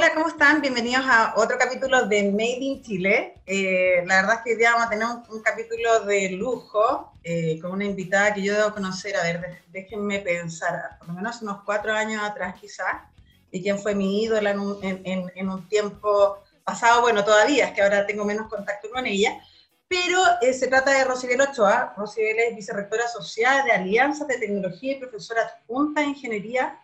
Hola, ¿cómo están? Bienvenidos a otro capítulo de Made in Chile. Eh, la verdad es que hoy día vamos a tener un, capítulo de lujo eh, con una invitada que yo debo conocer, a ver, déjenme pensar, por lo menos unos cuatro años atrás quizás, y quien fue mi ídola en un, en un tiempo pasado, bueno, todavía, es que ahora tengo menos contacto con ella, pero eh, se trata de Rosibel Ochoa. Rosibel es vicerrectora social de Alianzas de Tecnología y profesora adjunta de Ingeniería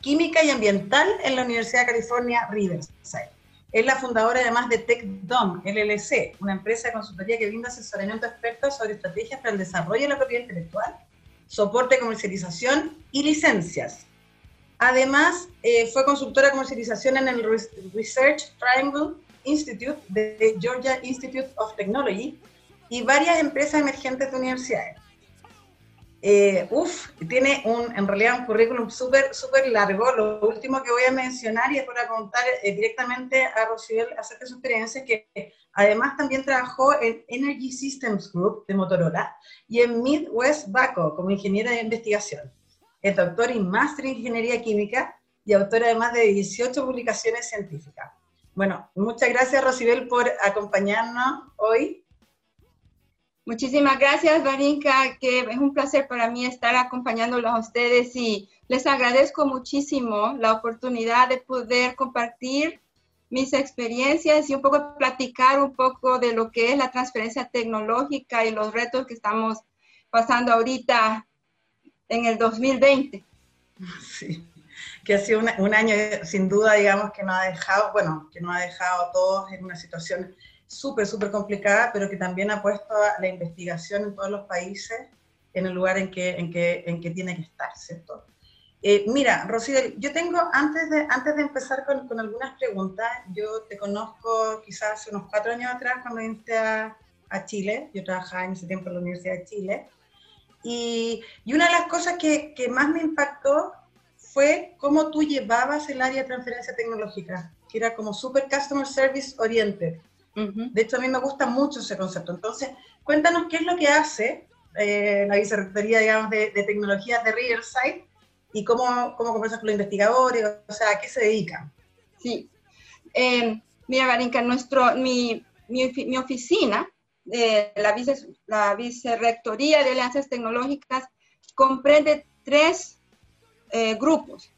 Química y Ambiental en la Universidad de California, Riverside. Es la fundadora además de TechDom, LLC, una empresa de consultoría que brinda asesoramiento a expertos sobre estrategias para el desarrollo de la propiedad intelectual, soporte, comercialización y licencias. Además, eh, fue consultora de comercialización en el Research Triangle Institute de Georgia Institute of Technology y varias empresas emergentes de universidades. Eh, uf, tiene un, en realidad un currículum súper súper largo. Lo último que voy a mencionar y es para contar eh, directamente a Rocibel acerca de su experiencia, que además también trabajó en Energy Systems Group de Motorola y en Midwest Baco como ingeniera de investigación. Es doctor y máster en ingeniería química y autora de más de 18 publicaciones científicas. Bueno, muchas gracias Rosibel por acompañarnos hoy. Muchísimas gracias, Varinka, que es un placer para mí estar acompañándolos a ustedes y les agradezco muchísimo la oportunidad de poder compartir mis experiencias y un poco platicar un poco de lo que es la transferencia tecnológica y los retos que estamos pasando ahorita en el 2020. Sí que ha sido un, año sin duda, digamos, que nos ha dejado, bueno, que nos ha dejado a todos en una situación súper, súper complicada, pero que también ha puesto la investigación en todos los países en el lugar en que, en que, en que tiene que estar, ¿cierto? Eh, mira, Rosy, yo tengo, antes de, antes de empezar con, con, algunas preguntas, yo te conozco quizás hace unos cuatro años atrás cuando viniste a, a Chile, yo trabajaba en ese tiempo en la Universidad de Chile, y, y una de las cosas que, que más me impactó fue cómo tú llevabas el área de transferencia tecnológica, que era como super customer service oriented. De hecho, a mí me gusta mucho ese concepto. Entonces, cuéntanos qué es lo que hace eh, la Vicerrectoría, digamos, de, Tecnologías de Riverside y cómo, cómo conversas con los investigadores, o sea, ¿a qué se dedican? Sí. Eh, mira, Varinka, nuestro, mi, mi, mi oficina, eh, la, vice, la Vicerrectoría de Alianzas Tecnológicas, comprende tres eh, grupos.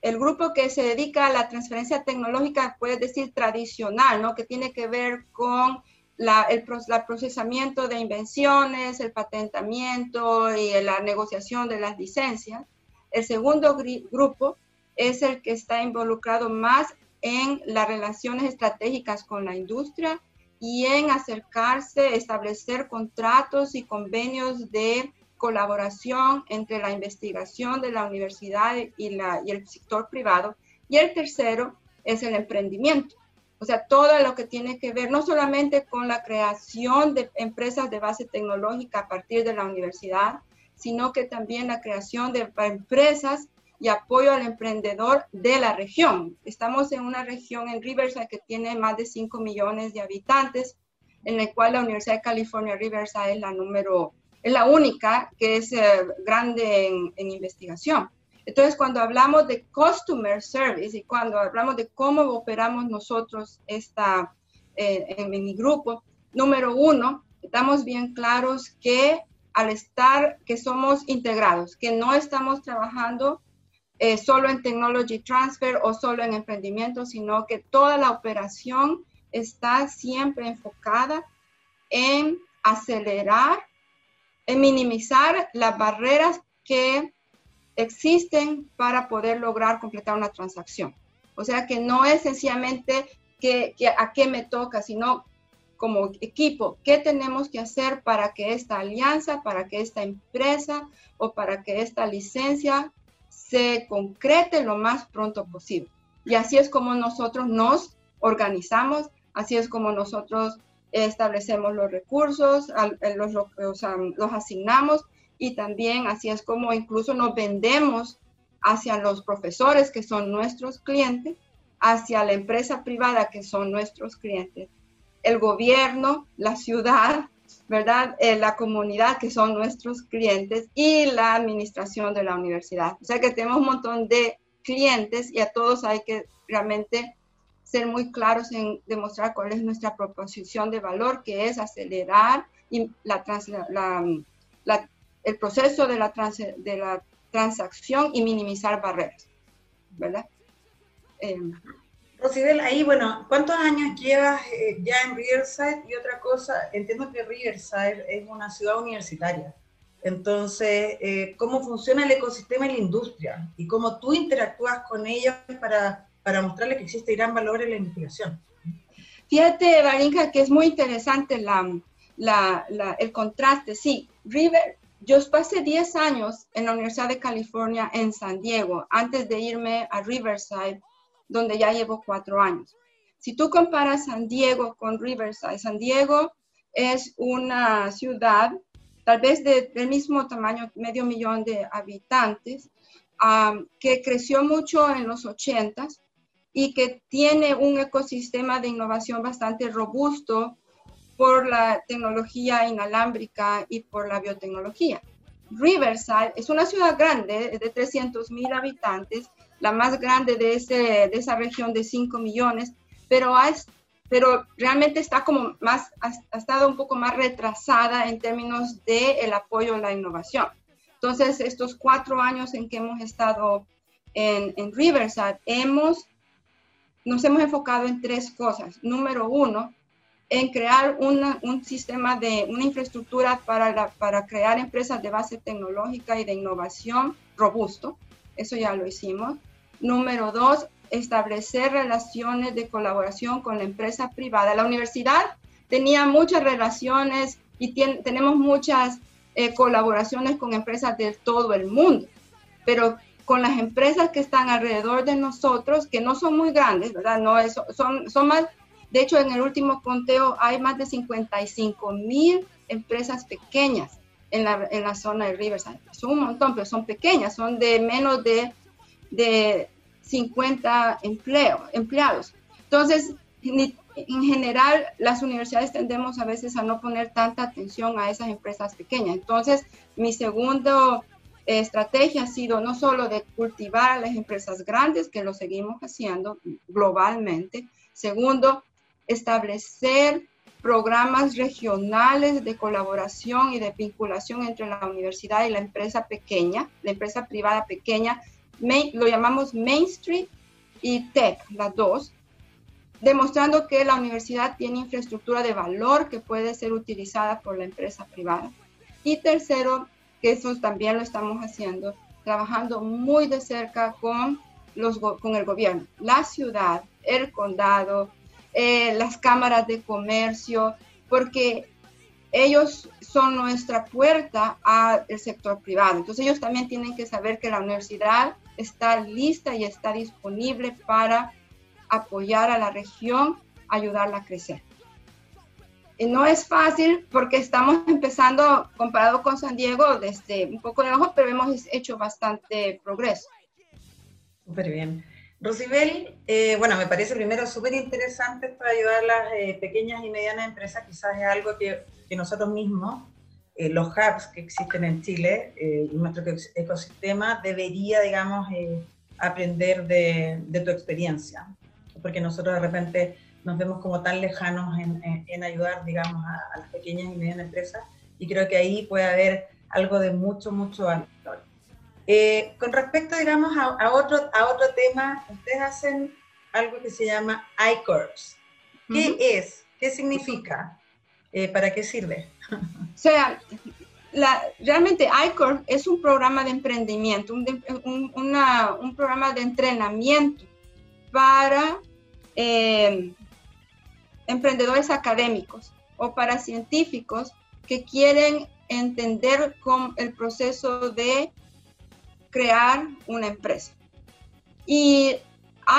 El grupo que se dedica a la transferencia tecnológica, puede decir tradicional, ¿no? que tiene que ver con la, el procesamiento de invenciones, el patentamiento y la negociación de las licencias. El segundo grupo es el que está involucrado más en las relaciones estratégicas con la industria y en acercarse, establecer contratos y convenios de colaboración entre la investigación de la universidad y, la, y el sector privado. Y el tercero es el emprendimiento. O sea, todo lo que tiene que ver no solamente con la creación de empresas de base tecnológica a partir de la universidad, sino que también la creación de empresas y apoyo al emprendedor de la región. Estamos en una región en Riverside que tiene más de 5 millones de habitantes, en la cual la Universidad de California Riverside es la número es la única que es eh, grande en, investigación. Entonces, cuando hablamos de customer service y cuando hablamos de cómo operamos nosotros esta, eh, en, mi grupo, número uno, estamos bien claros que al estar, que somos integrados, que no estamos trabajando eh, solo en technology transfer o solo en emprendimiento, sino que toda la operación está siempre enfocada en acelerar en minimizar las barreras que existen para poder lograr completar una transacción. O sea que no es sencillamente que, a qué me toca, sino como equipo, qué tenemos que hacer para que esta alianza, para que esta empresa o para que esta licencia se concrete lo más pronto posible. Y así es como nosotros nos organizamos, así es como nosotros establecemos los recursos, eh, los, los asignamos y también así es como incluso nos vendemos hacia los profesores que son nuestros clientes, hacia la empresa privada que son nuestros clientes, el gobierno, la ciudad, ¿verdad? Eh, la comunidad que son nuestros clientes y la administración de la universidad. O sea que tenemos un montón de clientes y a todos hay que realmente ser muy claros en demostrar cuál es nuestra proposición de valor, que es acelerar la, el proceso de la, de la transacción y minimizar barreras, ¿verdad? Eh, Rosibel, ahí, bueno, ¿cuántos años llevas eh, ya en Riverside? Y otra cosa, entiendo que Riverside es una ciudad universitaria. Entonces, eh, ¿cómo funciona el ecosistema y la industria? Y cómo tú interactúas con ellos para, para mostrarles que existe gran valor en la investigación. Fíjate, Varinka, que es muy interesante la, la, el contraste. Sí, River, yo pasé 10 años en la Universidad de California en San Diego antes de irme a Riverside, donde ya llevo cuatro años. Si tú comparas San Diego con Riverside, San Diego es una ciudad tal vez del mismo tamaño, medio millón de habitantes, que creció mucho en los 80 y que tiene un ecosistema de innovación bastante robusto por la tecnología inalámbrica y por la biotecnología. Riverside es una ciudad grande, de 300 mil habitantes, la más grande de, ese, de esa región de 5 millones, pero ha, pero realmente está como más, ha, estado un poco más retrasada en términos de el apoyo a la innovación. Entonces, estos cuatro años en que hemos estado en, en Riverside, hemos, nos hemos enfocado en tres cosas. Número uno, en crear una, un sistema de una infraestructura para, para crear empresas de base tecnológica y de innovación robusto. Eso ya lo hicimos. Número dos, establecer relaciones de colaboración con la empresa privada. La universidad tenía muchas relaciones y tenemos muchas eh, colaboraciones con empresas de todo el mundo, pero con las empresas que están alrededor de nosotros, que no son muy grandes, ¿verdad? No es, son, son más, de hecho, en el último conteo hay más de 55 mil empresas pequeñas en la, en la, zona de Riverside. Son un montón, pero son pequeñas, son de menos de, de 50 empleo, empleados. Entonces, en general, las universidades tendemos a veces a no poner tanta atención a esas empresas pequeñas. Entonces, mi segunda estrategia ha sido no solo de cultivar a las empresas grandes, que lo seguimos haciendo globalmente. Segundo, establecer programas regionales de colaboración y de vinculación entre la universidad y la empresa pequeña, la empresa privada pequeña, lo llamamos Main Street y Tech, las dos, demostrando que la universidad tiene infraestructura de valor que puede ser utilizada por la empresa privada. Y tercero, que eso también lo estamos haciendo, trabajando muy de cerca con, los, con el gobierno, la ciudad, el condado, eh, las cámaras de comercio, porque ellos son nuestra puerta al sector privado. Entonces ellos también tienen que saber que la universidad está lista y está disponible para apoyar a la región, ayudarla a crecer. Y no es fácil porque estamos empezando, comparado con San Diego, desde un poco de abajo, pero hemos hecho bastante progreso. Súper bien. Rosibel, eh, bueno, me parece primero súper interesante para ayudar a las eh, pequeñas y medianas empresas, quizás es algo que, que nosotros mismos eh, los hubs que existen en Chile eh, y nuestro ecosistema debería, digamos, eh, aprender de, tu experiencia, porque nosotros de repente nos vemos como tan lejanos en, ayudar, digamos, a, las pequeñas y medianas empresas y creo que ahí puede haber algo de mucho, mucho valor. con respecto, digamos, a, otro, a otro tema, ustedes hacen algo que se llama iCorps. ¿Qué es? ¿Qué significa? ¿Para qué sirve? O sea, realmente ICOR es un programa de emprendimiento, un, programa de entrenamiento para eh, emprendedores académicos o para científicos que quieren entender con el proceso de crear una empresa. Y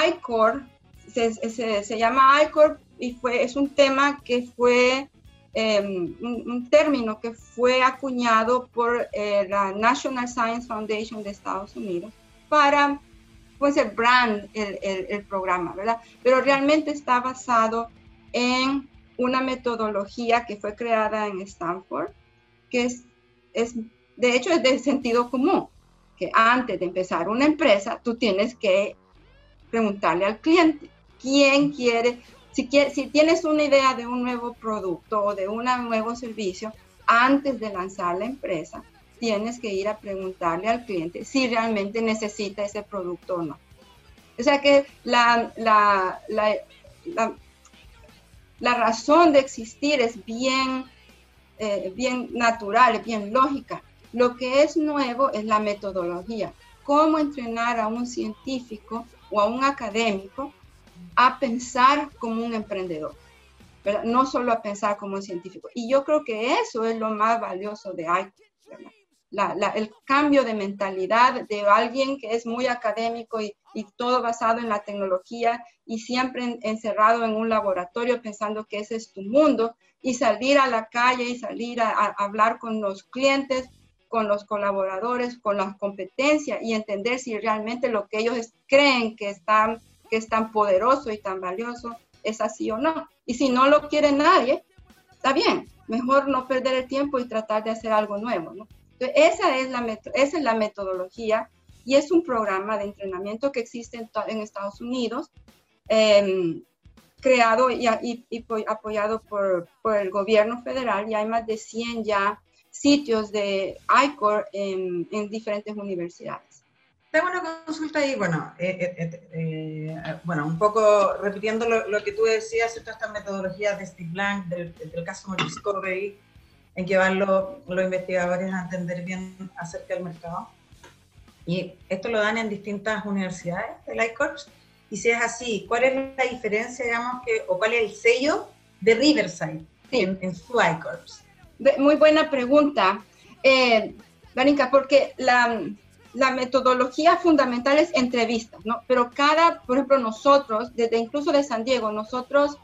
ICOR se, llama ICOR y fue, es un tema que fue Em, un, término que fue acuñado por eh, la National Science Foundation de Estados Unidos para, pues, el brand, el, el, programa, ¿verdad? Pero realmente está basado en una metodología que fue creada en Stanford, que es, es de hecho, es de sentido común, que antes de empezar una empresa, tú tienes que preguntarle al cliente quién quiere, si, quiere, si tienes una idea de un nuevo producto o de un nuevo servicio, antes de lanzar la empresa, tienes que ir a preguntarle al cliente si realmente necesita ese producto o no. O sea que la, la, la, la razón de existir es bien, eh, bien natural, es bien lógica. Lo que es nuevo es la metodología. Cómo entrenar a un científico o a un académico a pensar como un emprendedor, no solo a pensar como un científico. Y yo creo que eso es lo más valioso de ICO, el cambio de mentalidad de alguien que es muy académico y, todo basado en la tecnología y siempre encerrado en un laboratorio pensando que ese es tu mundo y salir a la calle y salir a, hablar con los clientes, con los colaboradores, con la competencia y entender si realmente lo que ellos creen que, están, que es tan poderoso y tan valioso es así o no. Y si no lo quiere nadie, está bien, mejor no perder el tiempo y tratar de hacer algo nuevo, ¿no? Esa es la, esa es la metodología y es un programa de entrenamiento que existe en, Estados Unidos, em, creado y, apoyado por, el gobierno federal y hay más de 100 ya sitios de ICOR en, diferentes universidades. Tengo una consulta ahí, bueno, eh, eh, eh, bueno un poco repitiendo lo, que tú decías, estas metodologías de Steve Blank, del, del Customer Discovery, en que van los, investigadores a entender bien acerca del mercado. Y esto lo dan en distintas universidades del ICORPS. Y si es así, ¿cuál es la diferencia, digamos, que, o cuál es el sello de Riverside en, su ICORPS? Muy buena pregunta, eh, porque la, la, metodología fundamental es entrevistas, ¿no? Pero cada, por ejemplo, nosotros, desde incluso de San Diego, nosotros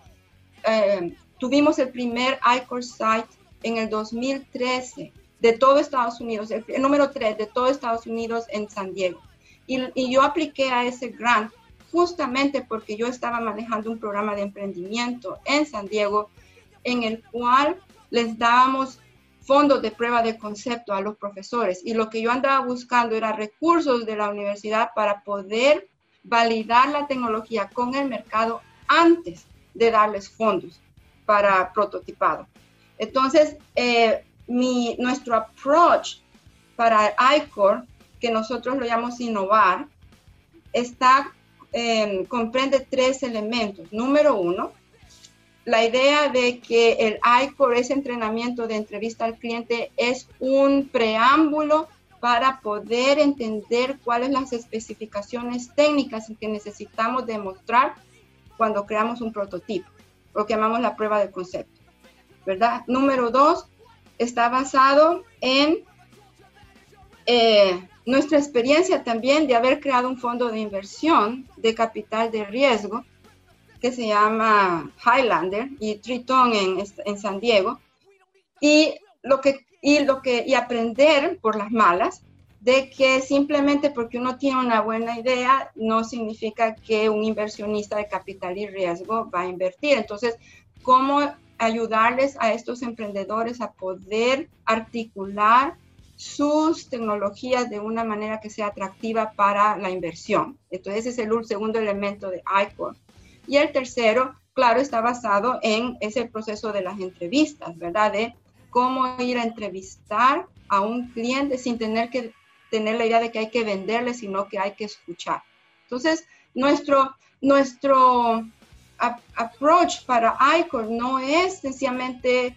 eh, tuvimos el primer ICORPS site en el 2013 de todo Estados Unidos, el, número 3 de todo Estados Unidos en San Diego. Y, yo apliqué a ese grant justamente porque yo estaba manejando un programa de emprendimiento en San Diego en el cual les dábamos fondos de prueba de concepto a los profesores y lo que yo andaba buscando era recursos de la universidad para poder validar la tecnología con el mercado antes de darles fondos para prototipado. Entonces, eh, nuestro approach para ICOR, que nosotros lo llamamos innovar, em, comprende tres elementos. Número uno, la idea de que el ICOR, ese entrenamiento de entrevista al cliente, es un preámbulo para poder entender cuáles las especificaciones técnicas que necesitamos demostrar cuando creamos un prototipo, lo que llamamos la prueba de concepto. ¿Verdad? Número dos, está basado en eh, nuestra experiencia también de haber creado un fondo de inversión de capital de riesgo que se llama Highlander y Triton en, en San Diego y lo que y lo que y aprender por las malas de que simplemente porque uno tiene una buena idea no significa que un inversionista de capital y riesgo va a invertir. Entonces, ¿cómo ayudarles a estos emprendedores a poder articular sus tecnologías de una manera que sea atractiva para la inversión. Entonces, ese es el segundo elemento de ICOR. Y el tercero, claro, está basado en ese proceso de las entrevistas, ¿verdad? De cómo ir a entrevistar a un cliente sin tener que tener la idea de que hay que venderle, sino que hay que escuchar. Entonces, nuestro, nuestro approach para ICOR no es sencillamente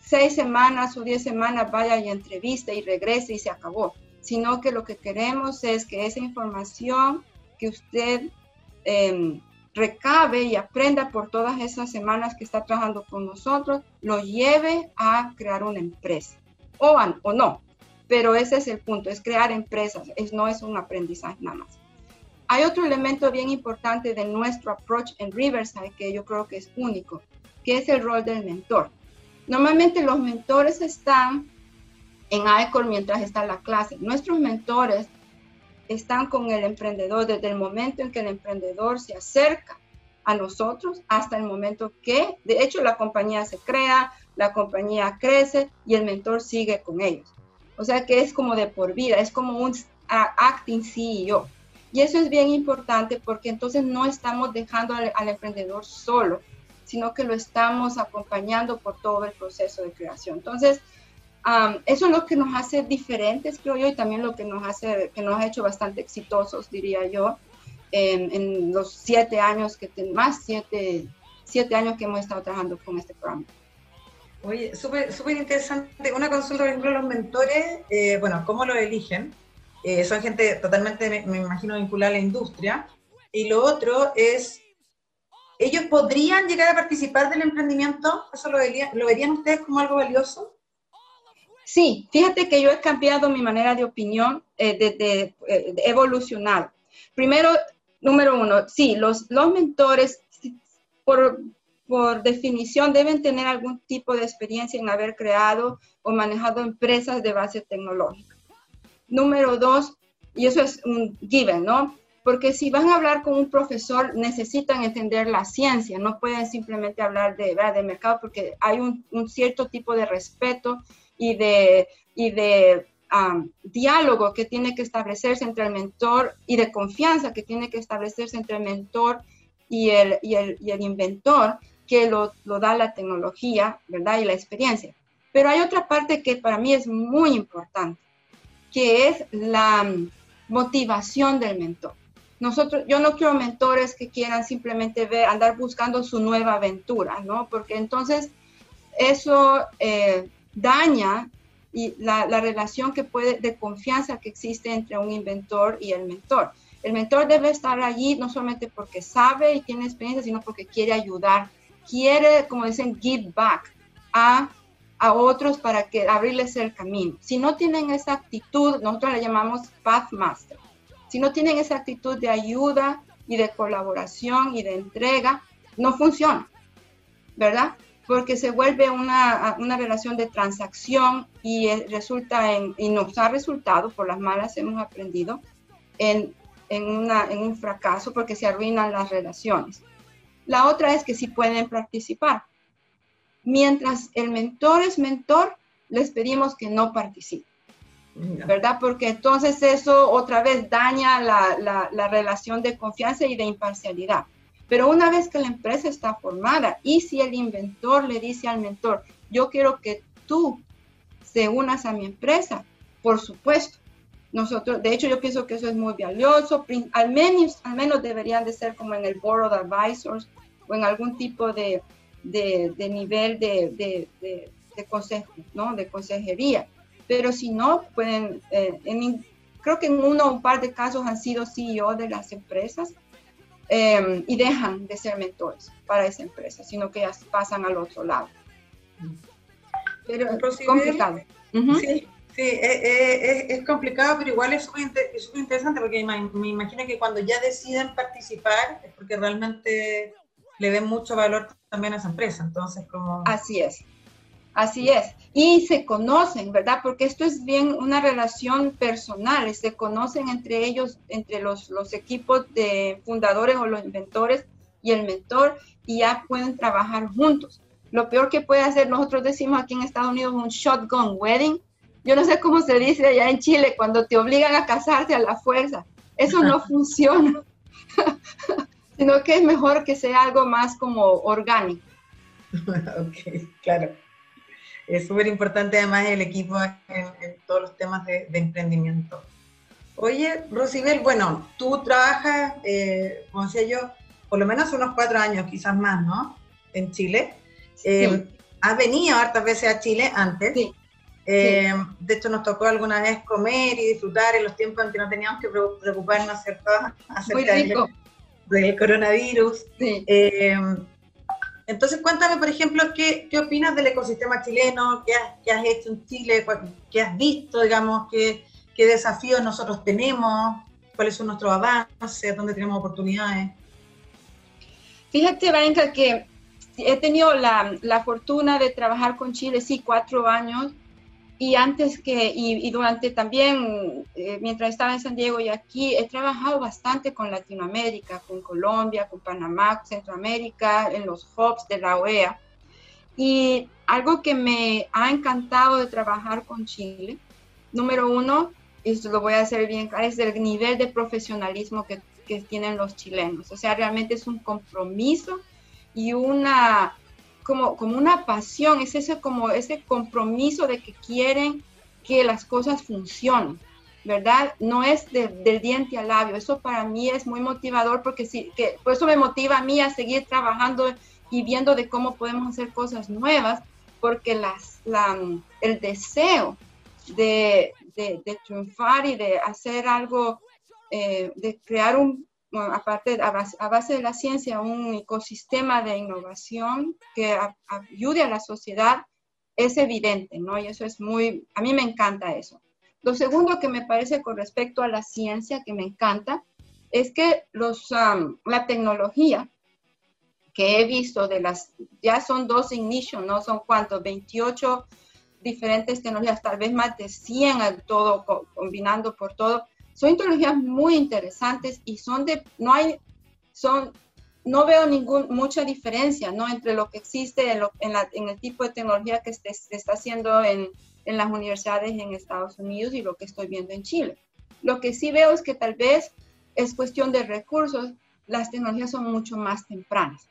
seis semanas o diez semanas vaya y entrevista y regrese y se acabó, sino que lo que queremos es que esa información que usted em, recabe y aprenda por todas esas semanas que está trabajando con nosotros, lo lleve a crear una empresa, o, o no, pero ese es el punto, es crear empresas, es, no es un aprendizaje nada más. Hay otro elemento bien importante de nuestro approach en Riverside que yo creo que es único, que es el rol del mentor. Normalmente los mentores están en ICOR mientras está la clase. Nuestros mentores están con el emprendedor desde el momento en que el emprendedor se acerca a nosotros hasta el momento que, de hecho, la compañía se crea, la compañía crece y el mentor sigue con ellos. O sea que es como de por vida, es como un acting CEO. Y eso es bien importante porque entonces no estamos dejando al, emprendedor solo, sino que lo estamos acompañando por todo el proceso de creación. Entonces, eso es lo que nos hace diferentes, creo yo, y también lo que nos hace, que nos ha hecho bastante exitosos, diría yo, en, los siete años que más siete, siete años que hemos estado trabajando con este programa. Oye, súper interesante. Una consulta, por ejemplo, los mentores, eh, bueno, ¿cómo lo eligen? Eh, son gente totalmente, me, imagino, vinculada a la industria. Y lo otro es, ¿ellos podrían llegar a participar del emprendimiento? ¿Eso lo verían, lo verían ustedes como algo valioso? Sí, fíjate que yo he cambiado mi manera de opinión, eh, de, de, de, evolucionar. Primero, número uno, sí, los, los mentores, por, por definición, deben tener algún tipo de experiencia en haber creado o manejado empresas de base tecnológica. Número dos, y eso es un given, ¿no? Porque si van a hablar con un profesor, necesitan entender la ciencia, no pueden simplemente hablar de, de mercado porque hay un, un, cierto tipo de respeto y de, y de um, diálogo que tiene que establecerse entre el mentor y de confianza que tiene que establecerse entre el mentor y el, y el, y el inventor que lo, lo, da la tecnología, ¿verdad? Y la experiencia. Pero hay otra parte que para mí es muy importante, que es la motivación del mentor. Nosotros, yo no quiero mentores que quieran simplemente ver, andar buscando su nueva aventura, ¿no? Porque entonces eso eh, daña la, la, relación que puede, de confianza que existe entre un inventor y el mentor. El mentor debe estar allí no solamente porque sabe y tiene experiencia, sino porque quiere ayudar quiere, como dicen, give back a, a otros para que abrirles el camino. Si no tienen esa actitud, nosotros la llamamos path master. Si no tienen esa actitud de ayuda y de colaboración y de entrega, no funciona, ¿verdad? Porque se vuelve una, una relación de transacción y resulta en, y nos ha resultado, por las malas hemos aprendido, en, en, una, en un fracaso porque se arruinan las relaciones. La otra es que sí pueden participar. Mientras el mentor es mentor, les pedimos que no participen. ¿Verdad? Porque entonces eso otra vez daña la, la, relación de confianza y de imparcialidad. Pero una vez que la empresa está formada y si el inventor le dice al mentor, yo quiero que tú se unas a mi empresa, por supuesto. Nosotros, de hecho, yo pienso que eso es muy valioso. Al menos, al menos deberían de ser como en el Board of Advisors o en algún tipo de, de, nivel de, de, consejo, ¿no? De consejería. Pero si no, pueden, eh, en, creo que en uno o un par de casos han sido CEO de las empresas em, y dejan de ser mentores para esa empresa, sino que ya pasan al otro lado. Pero es complicado. Sí, sí es, es, complicado, pero igual es súper interesante porque me imagino que cuando ya deciden participar es porque realmente le den mucho valor también a esa empresa. Entonces, como... Así es, así es. Y se conocen, ¿verdad? Porque esto es bien una relación personal, se conocen entre ellos, entre los, los equipos de fundadores o los inventores y el mentor, y ya pueden trabajar juntos. Lo peor que puede hacer, nosotros decimos aquí en Estados Unidos, un shotgun wedding. Yo no sé cómo se dice allá en Chile, cuando te obligan a casarte a la fuerza. Eso no funciona. Sino que es mejor que sea algo más como orgánico. ok, claro. Es súper importante además el equipo en, todos los temas de, emprendimiento. Oye, Rosibel, bueno, tú trabajas, eh, como decía yo, por lo menos unos cuatro años, quizás más, ¿no? En Chile. Eh, has venido hartas veces a Chile antes. Sí. Eh, de hecho, nos tocó alguna vez comer y disfrutar en los tiempos en que no teníamos que preocuparnos, ¿cierto? Acerca Muy rico del coronavirus. Eh, entonces, cuéntame, por ejemplo, ¿qué, qué opinas del ecosistema chileno? ¿Qué has, qué has, hecho en Chile? ¿Qué has visto, digamos? ¿Qué, qué desafíos nosotros tenemos? ¿Cuáles son nuestros avances? ¿Dónde tenemos oportunidades? Fíjate, Valenca, que he tenido la, la, fortuna de trabajar con Chile, sí, cuatro años, y antes que, y, durante también, eh, mientras estaba en San Diego y aquí, he trabajado bastante con Latinoamérica, con Colombia, con Panamá, Centroamérica, en los hubs de la OEA. Y algo que me ha encantado de trabajar con Chile, número uno, y esto lo voy a hacer bien claro, es el nivel de profesionalismo que, que tienen los chilenos. O sea, realmente es un compromiso y una, como, como una pasión, es ese, como ese compromiso de que quieren que las cosas funcionen. ¿verdad? No es del diente al labio. Eso para mí es muy motivador porque sí, que por eso me motiva a mí a seguir trabajando y viendo de cómo podemos hacer cosas nuevas, porque las, el deseo de, de, triunfar y de hacer algo, eh, de crear un, aparte, a base, base, de la ciencia, un ecosistema de innovación que ayude a la sociedad, es evidente, ¿no? Y eso es muy, a mí me encanta eso. Lo segundo que me parece con respecto a la ciencia, que me encanta, es que los, la tecnología que he visto de las, ya son dos ignition, ¿no? Son cuántos, 28 diferentes tecnologías, tal vez más de 100 al todo, combinando por todo. Son tecnologías muy interesantes y son de, no hay, son, no veo ningún, mucha diferencia, ¿no? Entre lo que existe en, en, el tipo de tecnología que se está haciendo en, en las universidades en Estados Unidos y lo que estoy viendo en Chile. Lo que sí veo es que tal vez es cuestión de recursos, las tecnologías son mucho más tempranas.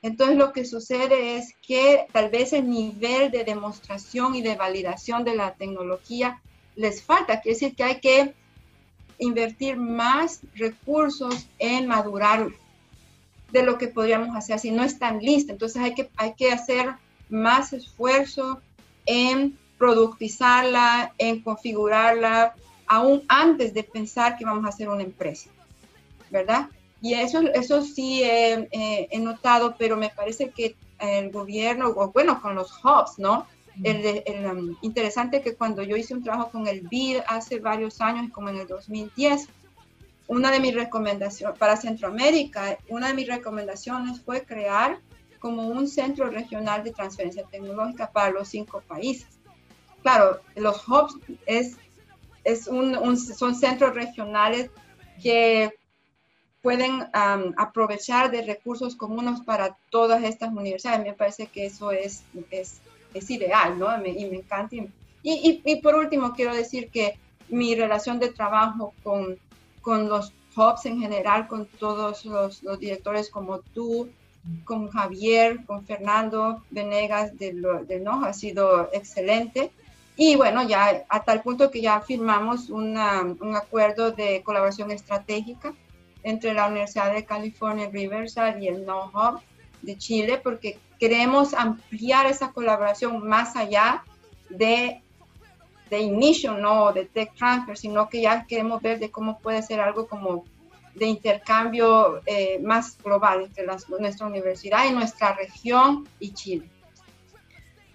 Entonces lo que sucede es que tal vez el nivel de demostración y de validación de la tecnología les falta, quiere decir que hay que invertir más recursos en madurar de lo que podríamos hacer si no están listas. Entonces hay que, hay que hacer más esfuerzo en productizarla, en configurarla, aún antes de pensar que vamos a hacer una empresa, ¿verdad? Y eso, eso sí he notado, pero me parece que el gobierno, o bueno, con los hubs, ¿no? El, um, interesante que cuando yo hice un trabajo con el BID hace varios años, como en el 2010, una de mis recomendaciones para Centroamérica, una de mis recomendaciones fue crear como un centro regional de transferencia tecnológica para los cinco países claro, los hubs es, es un, son centros regionales que pueden aprovechar de recursos comunes para todas estas universidades. Me parece que eso es, es, es ideal, ¿no? y me encanta. Y, y, y, por último, quiero decir que mi relación de trabajo con, con los hubs en general, con todos los, directores como tú, con Javier, con Fernando Venegas de, de NOJ, ha sido excelente. Y bueno, ya a tal punto que ya firmamos un acuerdo de colaboración estratégica entre la Universidad de California Riverside y el know de Chile, porque queremos ampliar esa colaboración más allá de, de Ignition, no de Tech Transfer, sino que ya queremos ver de cómo puede ser algo como de intercambio eh, más global entre nuestra universidad y nuestra región y Chile.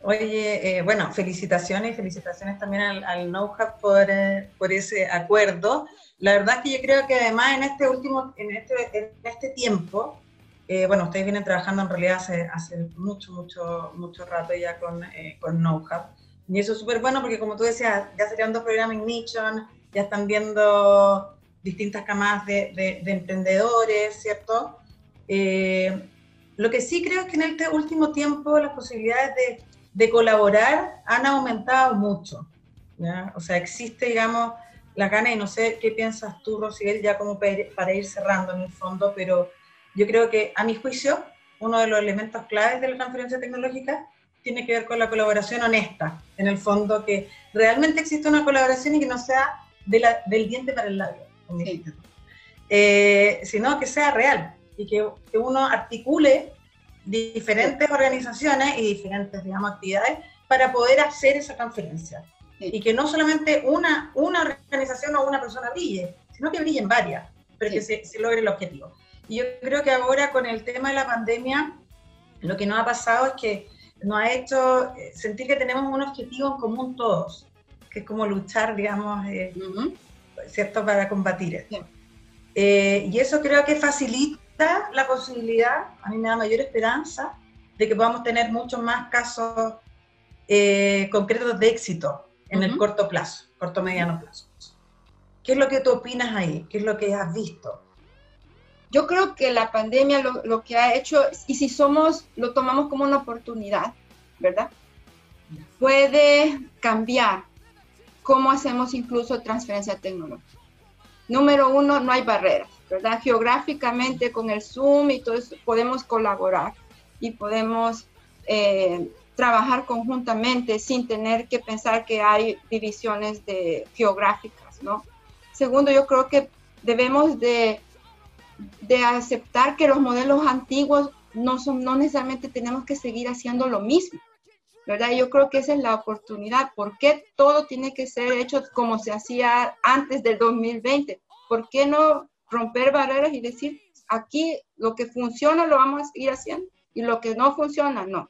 Oye, eh, bueno, felicitaciones, felicitaciones también al, al NoHub por, eh, por ese acuerdo. La verdad es que yo creo que además en este último, en este, en este tiempo, eh, bueno, ustedes vienen trabajando en realidad hace, hace mucho, mucho, mucho rato ya con, con NoHub. Y eso es súper bueno porque como tú decías, ya serían dos programas Ignition, ya están viendo distintas camas de, de, de emprendedores, ¿cierto? lo que sí creo es que en este último tiempo las posibilidades de de colaborar han aumentado mucho. O sea, existe, digamos, la gana, y no sé qué piensas tú, Rosibel, ya como para ir cerrando en el fondo, pero yo creo que, a mi juicio, uno de los elementos claves de la transferencia tecnológica tiene que ver con la colaboración honesta, en el fondo, que realmente existe una colaboración y que no sea de la, del diente para el labio, eh, sino que sea real y que, que uno articule diferentes organizaciones y diferentes, digamos, actividades para poder hacer esa conferencia. Y que no solamente una, una organización o una persona brille, sino que brillen varias, pero que se, se, logre el objetivo. Y yo creo que ahora con el tema de la pandemia, lo que nos ha pasado es que nos ha hecho eh, sentir que tenemos un objetivo en común todos, que es como luchar, digamos, eh, ¿cierto?, para combatir eh, y eso creo que facilita la posibilidad, a mí me da mayor esperanza, de que podamos tener muchos más casos eh, concretos de éxito en el corto plazo, corto mediano plazo. ¿Qué es lo que tú opinas ahí? ¿Qué es lo que has visto? Yo creo que la pandemia lo, lo que ha hecho, y si somos, lo tomamos como una oportunidad, ¿verdad? Puede cambiar cómo hacemos incluso transferencia tecnológica. Número uno, no hay barreras, ¿verdad? Geográficamente con el Zoom y todo eso podemos colaborar y podemos eh, trabajar conjuntamente sin tener que pensar que hay divisiones de, geográficas, ¿no? Segundo, yo creo que debemos de, de aceptar que los modelos antiguos no, son, no necesariamente tenemos que seguir haciendo lo mismo, ¿verdad? Yo creo que esa es la oportunidad. ¿Por qué todo tiene que ser hecho como se hacía antes del 2020? ¿Por qué no romper barreras y decir, aquí lo que funciona lo vamos a seguir haciendo y lo que no funciona, no?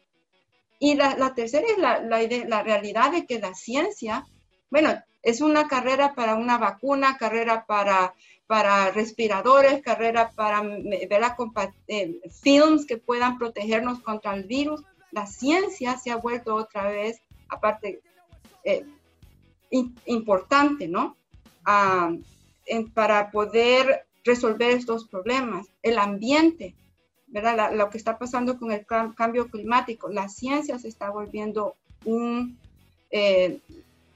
Y la, tercera es la, la, la, realidad de que la ciencia, bueno, es una carrera para una vacuna, carrera para, para respiradores, carrera para ver eh, films que puedan protegernos contra el virus. La ciencia se ha vuelto otra vez, aparte, eh, importante, ¿no? Ah, para poder resolver estos problemas. El ambiente, ¿verdad? lo que está pasando con el cambio climático, la ciencia se está volviendo un, eh,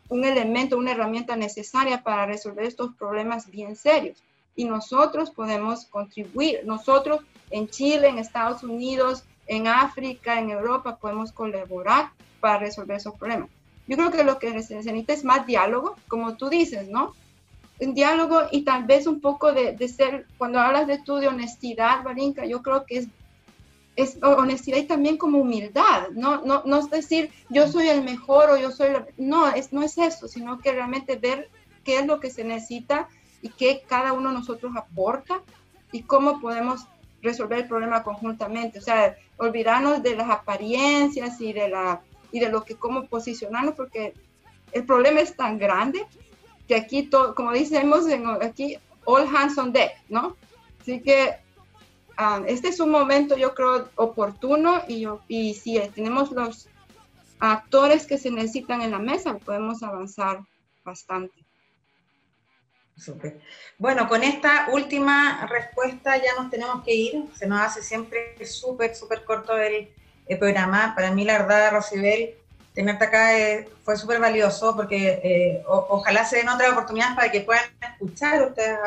un elemento, una herramienta necesaria para resolver estos problemas bien serios. Y nosotros podemos contribuir, nosotros en Chile, en Estados Unidos, en África, en Europa, podemos colaborar para resolver esos problemas. Yo creo que lo que se necesita es más diálogo, como tú dices, ¿no? Un diálogo y tal vez un poco de, de ser, cuando hablas de tú de honestidad, Barinka, yo creo que es, es honestidad y también como humildad, ¿no? No, no es decir yo soy el mejor o yo soy, no, es, no es eso, sino que realmente ver qué es lo que se necesita y qué cada uno de nosotros aporta y cómo podemos resolver el problema conjuntamente. O sea, olvidarnos de las apariencias y de, la, y de lo que cómo posicionarnos, porque el problema es tan grande que aquí, todo, como decimos aquí, all hands on deck, ¿no? Así que um, este es un momento, yo creo, oportuno y, y si tenemos los actores que se necesitan en la mesa, podemos avanzar bastante. Super. Bueno, con esta última respuesta ya nos tenemos que ir. Se nos hace siempre súper, súper corto el, programa. Para mí, la verdad, Rosibel, tenerte acá eh, fue súper valioso porque eh, ojalá se den otras oportunidades para que puedan escuchar ustedes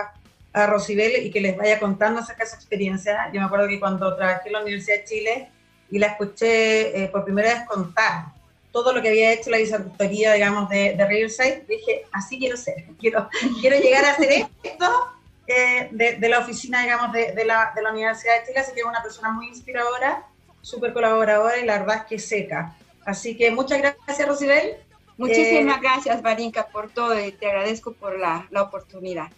a, Rosibel y que les vaya contando acerca de su experiencia. Yo me acuerdo que cuando trabajé en la Universidad de Chile y la escuché eh, por primera vez contar todo lo que había hecho la vicerrectoría, digamos, de, de Riverside, dije, así quiero ser, quiero, quiero llegar a hacer esto de, de, la oficina, digamos, de, de, la, de la Universidad de Chile, así que es una persona muy inspiradora, súper colaboradora y la verdad es que seca. Así que muchas gracias, Rosibel. Muchísimas eh, gracias, Marinka, por todo y te agradezco por la, la oportunidad.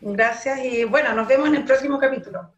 Gracias y bueno, nos vemos en el próximo capítulo.